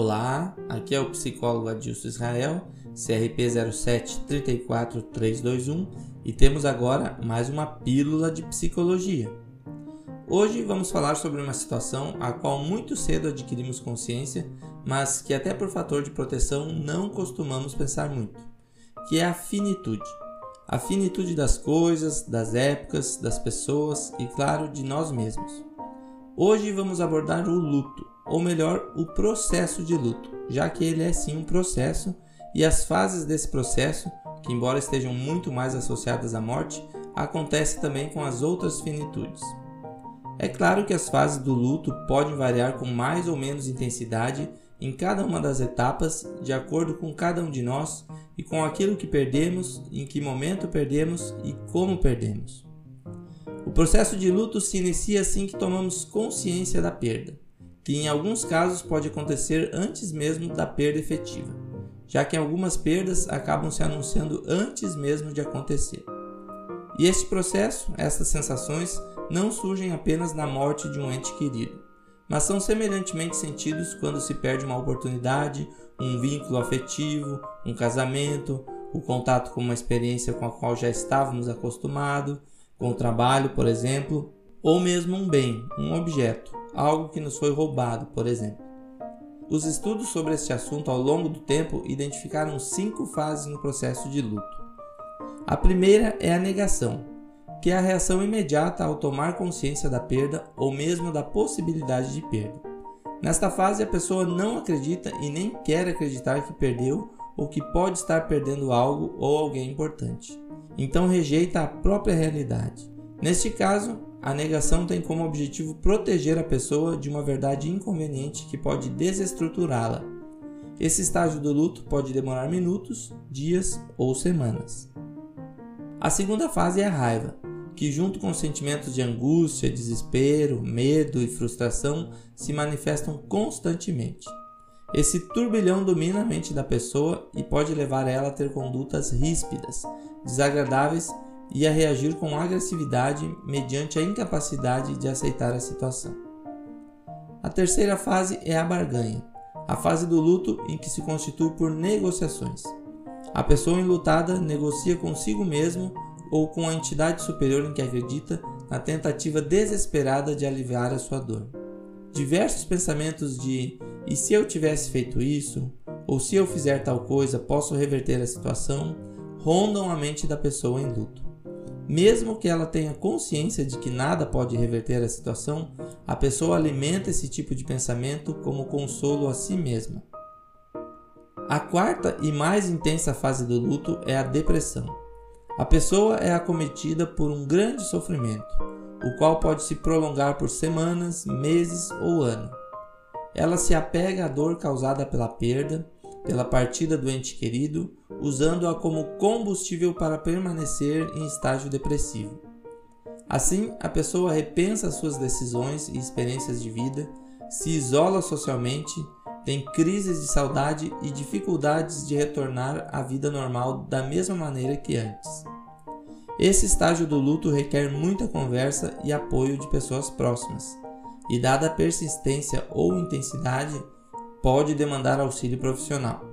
Olá, aqui é o psicólogo Adilson Israel, CRP 0734321 e temos agora mais uma pílula de psicologia. Hoje vamos falar sobre uma situação a qual muito cedo adquirimos consciência, mas que até por fator de proteção não costumamos pensar muito, que é a finitude. A finitude das coisas, das épocas, das pessoas e, claro, de nós mesmos. Hoje vamos abordar o luto, ou melhor, o processo de luto, já que ele é sim um processo e as fases desse processo, que embora estejam muito mais associadas à morte, acontece também com as outras finitudes. É claro que as fases do luto podem variar com mais ou menos intensidade em cada uma das etapas, de acordo com cada um de nós e com aquilo que perdemos, em que momento perdemos e como perdemos. O processo de luto se inicia assim que tomamos consciência da perda, que em alguns casos pode acontecer antes mesmo da perda efetiva, já que algumas perdas acabam se anunciando antes mesmo de acontecer. E este processo, essas sensações, não surgem apenas na morte de um ente querido, mas são semelhantemente sentidos quando se perde uma oportunidade, um vínculo afetivo, um casamento, o contato com uma experiência com a qual já estávamos acostumados, com o trabalho, por exemplo, ou mesmo um bem, um objeto, algo que nos foi roubado, por exemplo. Os estudos sobre este assunto ao longo do tempo identificaram cinco fases no processo de luto. A primeira é a negação, que é a reação imediata ao tomar consciência da perda ou mesmo da possibilidade de perda. Nesta fase, a pessoa não acredita e nem quer acreditar que perdeu ou que pode estar perdendo algo ou alguém importante. Então rejeita a própria realidade. Neste caso, a negação tem como objetivo proteger a pessoa de uma verdade inconveniente que pode desestruturá-la. Esse estágio do luto pode demorar minutos, dias ou semanas. A segunda fase é a raiva, que, junto com sentimentos de angústia, desespero, medo e frustração, se manifestam constantemente. Esse turbilhão domina a mente da pessoa e pode levar ela a ter condutas ríspidas, desagradáveis e a reagir com agressividade mediante a incapacidade de aceitar a situação. A terceira fase é a barganha, a fase do luto em que se constitui por negociações. A pessoa enlutada negocia consigo mesmo ou com a entidade superior em que acredita na tentativa desesperada de aliviar a sua dor. Diversos pensamentos de e se eu tivesse feito isso, ou se eu fizer tal coisa, posso reverter a situação, rondam a mente da pessoa em luto. Mesmo que ela tenha consciência de que nada pode reverter a situação, a pessoa alimenta esse tipo de pensamento como consolo a si mesma. A quarta e mais intensa fase do luto é a depressão. A pessoa é acometida por um grande sofrimento, o qual pode se prolongar por semanas, meses ou ano. Ela se apega à dor causada pela perda, pela partida do ente querido, usando-a como combustível para permanecer em estágio depressivo. Assim, a pessoa repensa suas decisões e experiências de vida, se isola socialmente, tem crises de saudade e dificuldades de retornar à vida normal da mesma maneira que antes. Esse estágio do luto requer muita conversa e apoio de pessoas próximas, e dada a persistência ou intensidade, pode demandar auxílio profissional.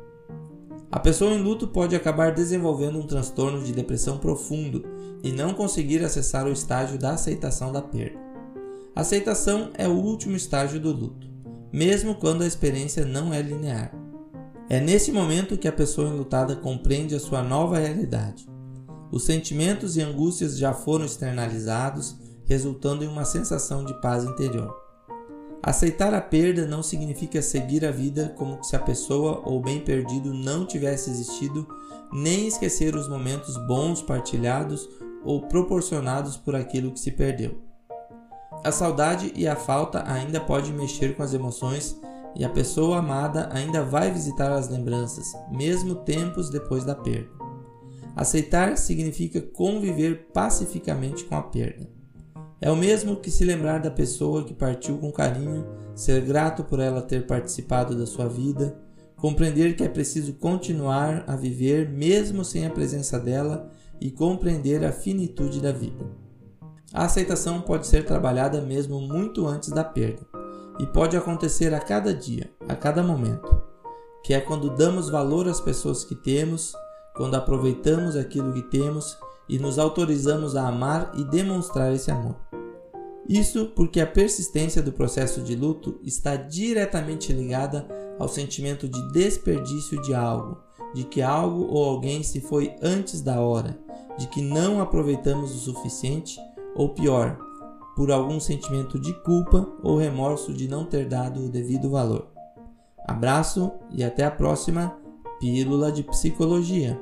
A pessoa em luto pode acabar desenvolvendo um transtorno de depressão profundo e não conseguir acessar o estágio da aceitação da perda. Aceitação é o último estágio do luto mesmo quando a experiência não é linear. É nesse momento que a pessoa enlutada compreende a sua nova realidade. Os sentimentos e angústias já foram externalizados, resultando em uma sensação de paz interior. Aceitar a perda não significa seguir a vida como se a pessoa ou bem perdido não tivesse existido, nem esquecer os momentos bons partilhados ou proporcionados por aquilo que se perdeu. A saudade e a falta ainda podem mexer com as emoções e a pessoa amada ainda vai visitar as lembranças, mesmo tempos depois da perda. Aceitar significa conviver pacificamente com a perda. É o mesmo que se lembrar da pessoa que partiu com carinho, ser grato por ela ter participado da sua vida, compreender que é preciso continuar a viver mesmo sem a presença dela e compreender a finitude da vida. A aceitação pode ser trabalhada mesmo muito antes da perda, e pode acontecer a cada dia, a cada momento, que é quando damos valor às pessoas que temos, quando aproveitamos aquilo que temos e nos autorizamos a amar e demonstrar esse amor. Isso porque a persistência do processo de luto está diretamente ligada ao sentimento de desperdício de algo, de que algo ou alguém se foi antes da hora, de que não aproveitamos o suficiente, ou pior, por algum sentimento de culpa ou remorso de não ter dado o devido valor. Abraço e até a próxima Pílula de Psicologia.